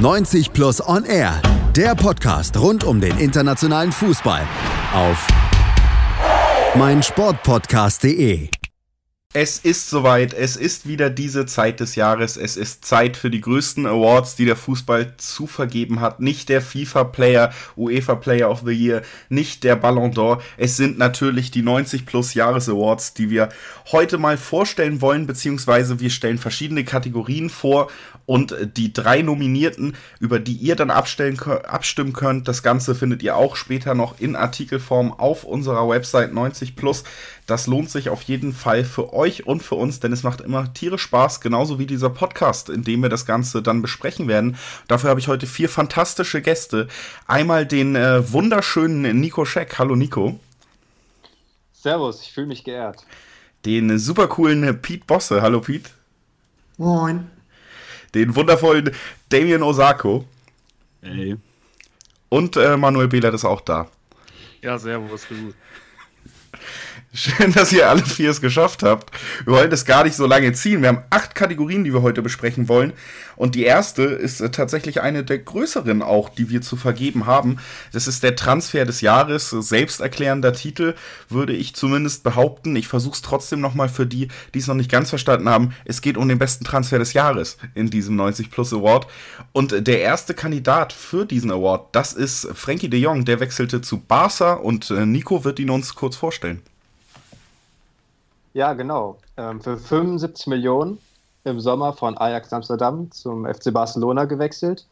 90 Plus On Air, der Podcast rund um den internationalen Fußball auf meinsportpodcast.de. Es ist soweit, es ist wieder diese Zeit des Jahres, es ist Zeit für die größten Awards, die der Fußball zu vergeben hat. Nicht der FIFA Player, UEFA Player of the Year, nicht der Ballon d'Or, es sind natürlich die 90 plus Jahres Awards, die wir heute mal vorstellen wollen, beziehungsweise wir stellen verschiedene Kategorien vor und die drei Nominierten, über die ihr dann abstellen, abstimmen könnt, das Ganze findet ihr auch später noch in Artikelform auf unserer Website 90 Plus. Das lohnt sich auf jeden Fall für euch und für uns, denn es macht immer tierisch Spaß, genauso wie dieser Podcast, in dem wir das Ganze dann besprechen werden. Dafür habe ich heute vier fantastische Gäste. Einmal den äh, wunderschönen Nico Scheck. Hallo Nico. Servus, ich fühle mich geehrt. Den super coolen Pete Bosse. Hallo Pete. Moin den wundervollen Damien Osako. Hey. Und äh, Manuel Behlert ist auch da. Ja, servus, gut. Schön, dass ihr alle vier es geschafft habt. Wir wollen das gar nicht so lange ziehen. Wir haben acht Kategorien, die wir heute besprechen wollen. Und die erste ist äh, tatsächlich eine der größeren auch, die wir zu vergeben haben. Das ist der Transfer des Jahres. Selbsterklärender Titel, würde ich zumindest behaupten. Ich versuche es trotzdem nochmal für die, die es noch nicht ganz verstanden haben. Es geht um den besten Transfer des Jahres in diesem 90 Plus Award. Und der erste Kandidat für diesen Award, das ist Frankie de Jong. Der wechselte zu Barca und äh, Nico wird ihn uns kurz vorstellen. Ja, genau. Ähm, für 75 Millionen im Sommer von Ajax Amsterdam zum FC Barcelona gewechselt.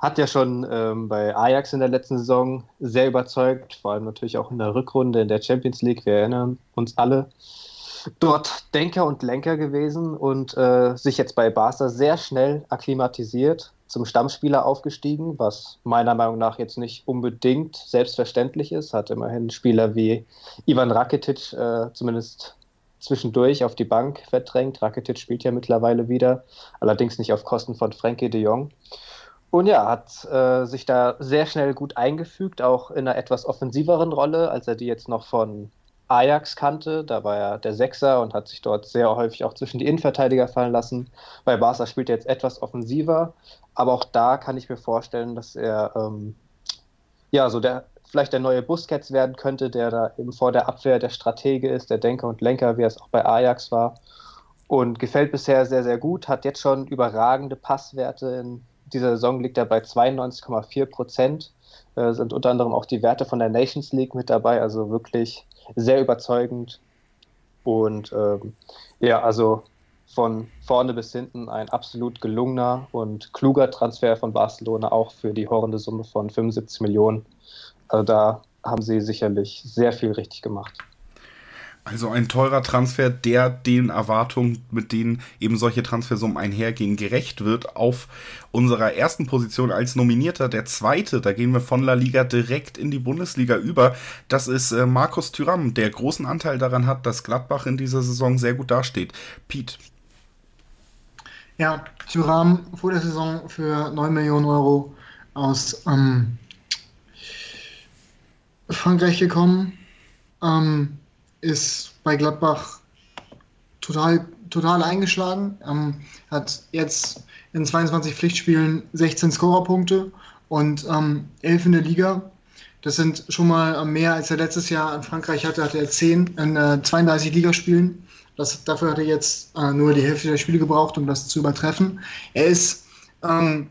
Hat ja schon ähm, bei Ajax in der letzten Saison sehr überzeugt, vor allem natürlich auch in der Rückrunde in der Champions League. Wir erinnern uns alle. Dort Denker und Lenker gewesen und äh, sich jetzt bei Barca sehr schnell akklimatisiert, zum Stammspieler aufgestiegen, was meiner Meinung nach jetzt nicht unbedingt selbstverständlich ist. Hat immerhin Spieler wie Ivan Rakitic äh, zumindest zwischendurch auf die Bank verdrängt. Rakitic spielt ja mittlerweile wieder, allerdings nicht auf Kosten von Frankie de Jong. Und ja, hat äh, sich da sehr schnell gut eingefügt, auch in einer etwas offensiveren Rolle, als er die jetzt noch von Ajax kannte. Da war er der Sechser und hat sich dort sehr häufig auch zwischen die Innenverteidiger fallen lassen. Bei Barca spielt er jetzt etwas offensiver, aber auch da kann ich mir vorstellen, dass er ähm, ja so der vielleicht der neue Busquets werden könnte, der da eben vor der Abwehr der Stratege ist, der Denker und Lenker, wie es auch bei Ajax war. Und gefällt bisher sehr, sehr gut, hat jetzt schon überragende Passwerte. In dieser Saison liegt er bei 92,4 Prozent. Äh, sind unter anderem auch die Werte von der Nations League mit dabei, also wirklich sehr überzeugend. Und ähm, ja, also von vorne bis hinten ein absolut gelungener und kluger Transfer von Barcelona, auch für die horrende Summe von 75 Millionen. Also da haben sie sicherlich sehr viel richtig gemacht. Also ein teurer Transfer, der den Erwartungen, mit denen eben solche Transfersummen einhergehen, gerecht wird. Auf unserer ersten Position als Nominierter, der zweite, da gehen wir von La Liga direkt in die Bundesliga über. Das ist äh, Markus Thüram, der großen Anteil daran hat, dass Gladbach in dieser Saison sehr gut dasteht. Piet. Ja, Thüram vor der Saison für 9 Millionen Euro aus ähm, Frankreich gekommen, ähm, ist bei Gladbach total, total eingeschlagen, ähm, hat jetzt in 22 Pflichtspielen 16 Scorerpunkte und ähm, 11 in der Liga. Das sind schon mal mehr, als er letztes Jahr in Frankreich hatte, hatte er 10 in äh, 32 Ligaspielen. Das, dafür hat er jetzt äh, nur die Hälfte der Spiele gebraucht, um das zu übertreffen. Er ist ähm,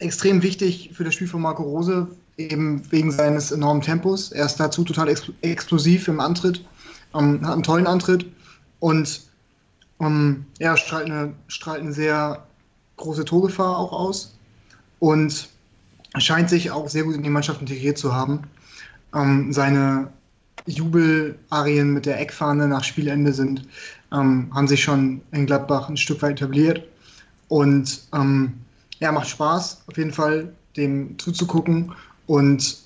extrem wichtig für das Spiel von Marco Rose, eben wegen seines enormen Tempos. Er ist dazu total ex explosiv im Antritt, ähm, hat einen tollen Antritt und ähm, er strahlt eine, strahlt eine sehr große Torgefahr auch aus und scheint sich auch sehr gut in die Mannschaft integriert zu haben. Ähm, seine Jubelarien mit der Eckfahne nach Spielende sind, ähm, haben sich schon in Gladbach ein Stück weit etabliert und ähm, ja, macht Spaß auf jeden Fall, dem zuzugucken und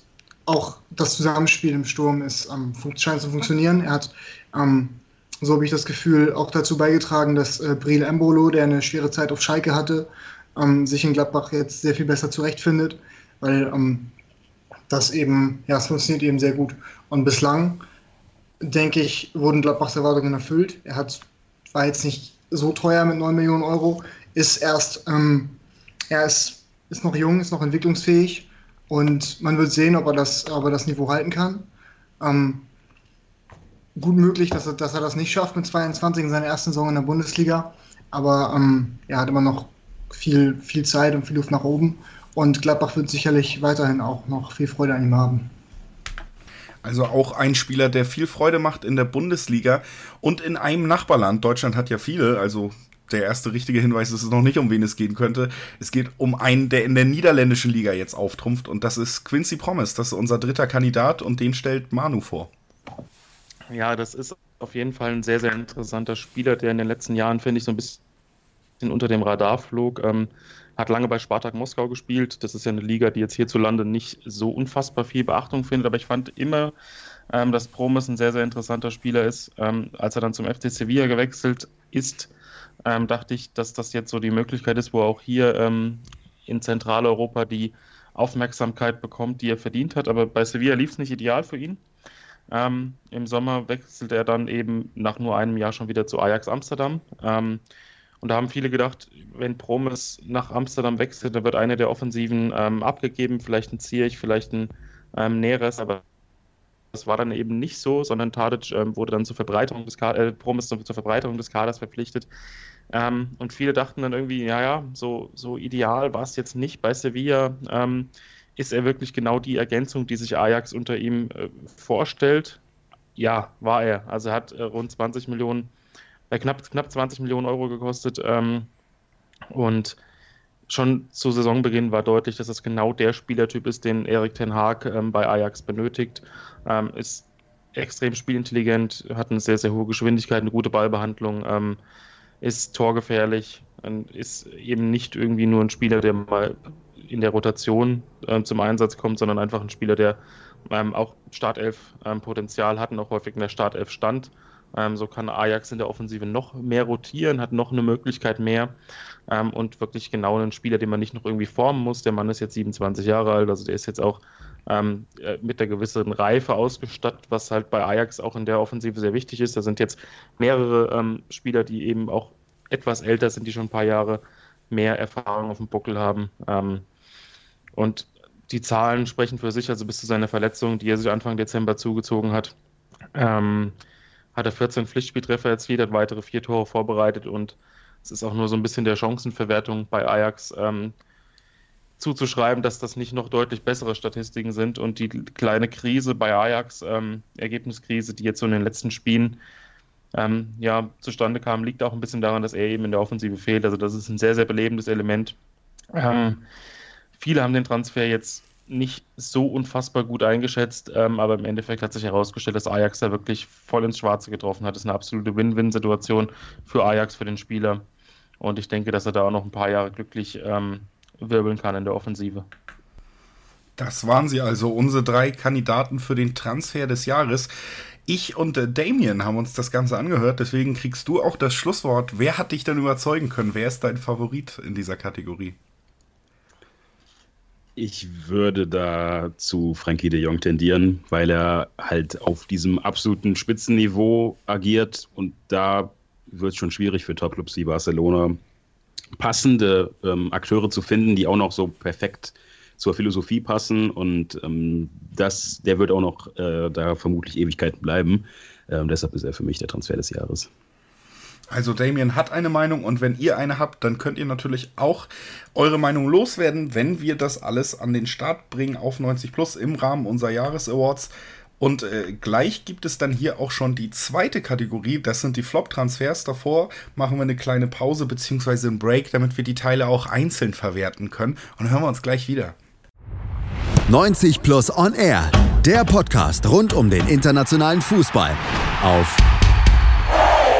auch das Zusammenspiel im Sturm ist, ähm, scheint zu funktionieren. Er hat, ähm, so habe ich das Gefühl, auch dazu beigetragen, dass äh, Breel Embolo, der eine schwere Zeit auf Schalke hatte, ähm, sich in Gladbach jetzt sehr viel besser zurechtfindet, weil ähm, das eben, ja, es funktioniert eben sehr gut. Und bislang, denke ich, wurden Gladbachs Erwartungen erfüllt. Er hat, war jetzt nicht so teuer mit 9 Millionen Euro, ist erst, ähm, er ist ist noch jung, ist noch entwicklungsfähig und man wird sehen, ob er das, ob er das Niveau halten kann. Ähm, gut möglich, dass er, dass er das nicht schafft mit 22 in seiner ersten Saison in der Bundesliga, aber ähm, er hat immer noch viel, viel Zeit und viel Luft nach oben und Gladbach wird sicherlich weiterhin auch noch viel Freude an ihm haben. Also auch ein Spieler, der viel Freude macht in der Bundesliga und in einem Nachbarland. Deutschland hat ja viele, also der erste richtige Hinweis ist es noch nicht, um wen es gehen könnte. Es geht um einen, der in der niederländischen Liga jetzt auftrumpft und das ist Quincy Promise. Das ist unser dritter Kandidat und den stellt Manu vor. Ja, das ist auf jeden Fall ein sehr, sehr interessanter Spieler, der in den letzten Jahren, finde ich, so ein bisschen unter dem Radar flog. Ähm, hat lange bei Spartak Moskau gespielt. Das ist ja eine Liga, die jetzt hierzulande nicht so unfassbar viel Beachtung findet, aber ich fand immer, ähm, dass Promes ein sehr, sehr interessanter Spieler ist. Ähm, als er dann zum FC Sevilla gewechselt ist, ähm, dachte ich, dass das jetzt so die Möglichkeit ist, wo auch hier ähm, in Zentraleuropa die Aufmerksamkeit bekommt, die er verdient hat. Aber bei Sevilla lief es nicht ideal für ihn. Ähm, Im Sommer wechselt er dann eben nach nur einem Jahr schon wieder zu Ajax Amsterdam. Ähm, und da haben viele gedacht, wenn Promes nach Amsterdam wechselt, dann wird eine der Offensiven ähm, abgegeben, vielleicht ein Zierich, vielleicht ein ähm, Neres, aber das war dann eben nicht so, sondern Tadic ähm, wurde dann zur Verbreiterung des Kaders, äh, Promes zur Verbreiterung des Kaders verpflichtet. Ähm, und viele dachten dann irgendwie, ja, ja, so, so ideal war es jetzt nicht bei Sevilla. Ähm, ist er wirklich genau die Ergänzung, die sich Ajax unter ihm äh, vorstellt? Ja, war er. Also er hat äh, rund 20 Millionen, äh, knapp, knapp 20 Millionen Euro gekostet. Ähm, und schon zu Saisonbeginn war deutlich, dass es genau der Spielertyp ist, den Erik Ten Haag ähm, bei Ajax benötigt. Ähm, ist extrem spielintelligent, hat eine sehr, sehr hohe Geschwindigkeit, eine gute Ballbehandlung, ähm, ist torgefährlich, ist eben nicht irgendwie nur ein Spieler, der mal in der Rotation äh, zum Einsatz kommt, sondern einfach ein Spieler, der ähm, auch Startelf-Potenzial ähm, hat und auch häufig in der Startelf stand. Ähm, so kann Ajax in der Offensive noch mehr rotieren, hat noch eine Möglichkeit mehr ähm, und wirklich genau einen Spieler, den man nicht noch irgendwie formen muss. Der Mann ist jetzt 27 Jahre alt, also der ist jetzt auch ähm, äh, mit der gewissen Reife ausgestattet, was halt bei Ajax auch in der Offensive sehr wichtig ist. Da sind jetzt mehrere ähm, Spieler, die eben auch etwas älter sind, die schon ein paar Jahre mehr Erfahrung auf dem Buckel haben. Ähm, und die Zahlen sprechen für sich, also bis zu seiner Verletzung, die er sich Anfang Dezember zugezogen hat, ähm, hat er 14 Pflichtspieltreffer erzielt, hat weitere vier Tore vorbereitet und es ist auch nur so ein bisschen der Chancenverwertung bei Ajax ähm, zuzuschreiben, dass das nicht noch deutlich bessere Statistiken sind und die kleine Krise bei Ajax, ähm, Ergebniskrise, die jetzt so in den letzten Spielen ähm, ja, zustande kam, liegt auch ein bisschen daran, dass er eben in der Offensive fehlt. Also das ist ein sehr, sehr belebendes Element. Ähm, viele haben den Transfer jetzt nicht so unfassbar gut eingeschätzt, ähm, aber im Endeffekt hat sich herausgestellt, dass Ajax da wirklich voll ins Schwarze getroffen hat. Das ist eine absolute Win-Win-Situation für Ajax, für den Spieler. Und ich denke, dass er da auch noch ein paar Jahre glücklich ähm, wirbeln kann in der Offensive. Das waren sie also, unsere drei Kandidaten für den Transfer des Jahres. Ich und äh, Damien haben uns das Ganze angehört, deswegen kriegst du auch das Schlusswort. Wer hat dich denn überzeugen können? Wer ist dein Favorit in dieser Kategorie? Ich würde da zu Frankie de Jong tendieren, weil er halt auf diesem absoluten Spitzenniveau agiert und da wird es schon schwierig für Topclubs wie Barcelona passende ähm, Akteure zu finden, die auch noch so perfekt zur Philosophie passen und ähm, das, der wird auch noch äh, da vermutlich Ewigkeiten bleiben. Ähm, deshalb ist er für mich der Transfer des Jahres. Also Damien hat eine Meinung und wenn ihr eine habt, dann könnt ihr natürlich auch eure Meinung loswerden, wenn wir das alles an den Start bringen auf 90 Plus im Rahmen unserer Jahresawards. Und äh, gleich gibt es dann hier auch schon die zweite Kategorie, das sind die Flop-Transfers. Davor machen wir eine kleine Pause bzw. einen Break, damit wir die Teile auch einzeln verwerten können. Und hören wir uns gleich wieder. 90 Plus On Air, der Podcast rund um den internationalen Fußball auf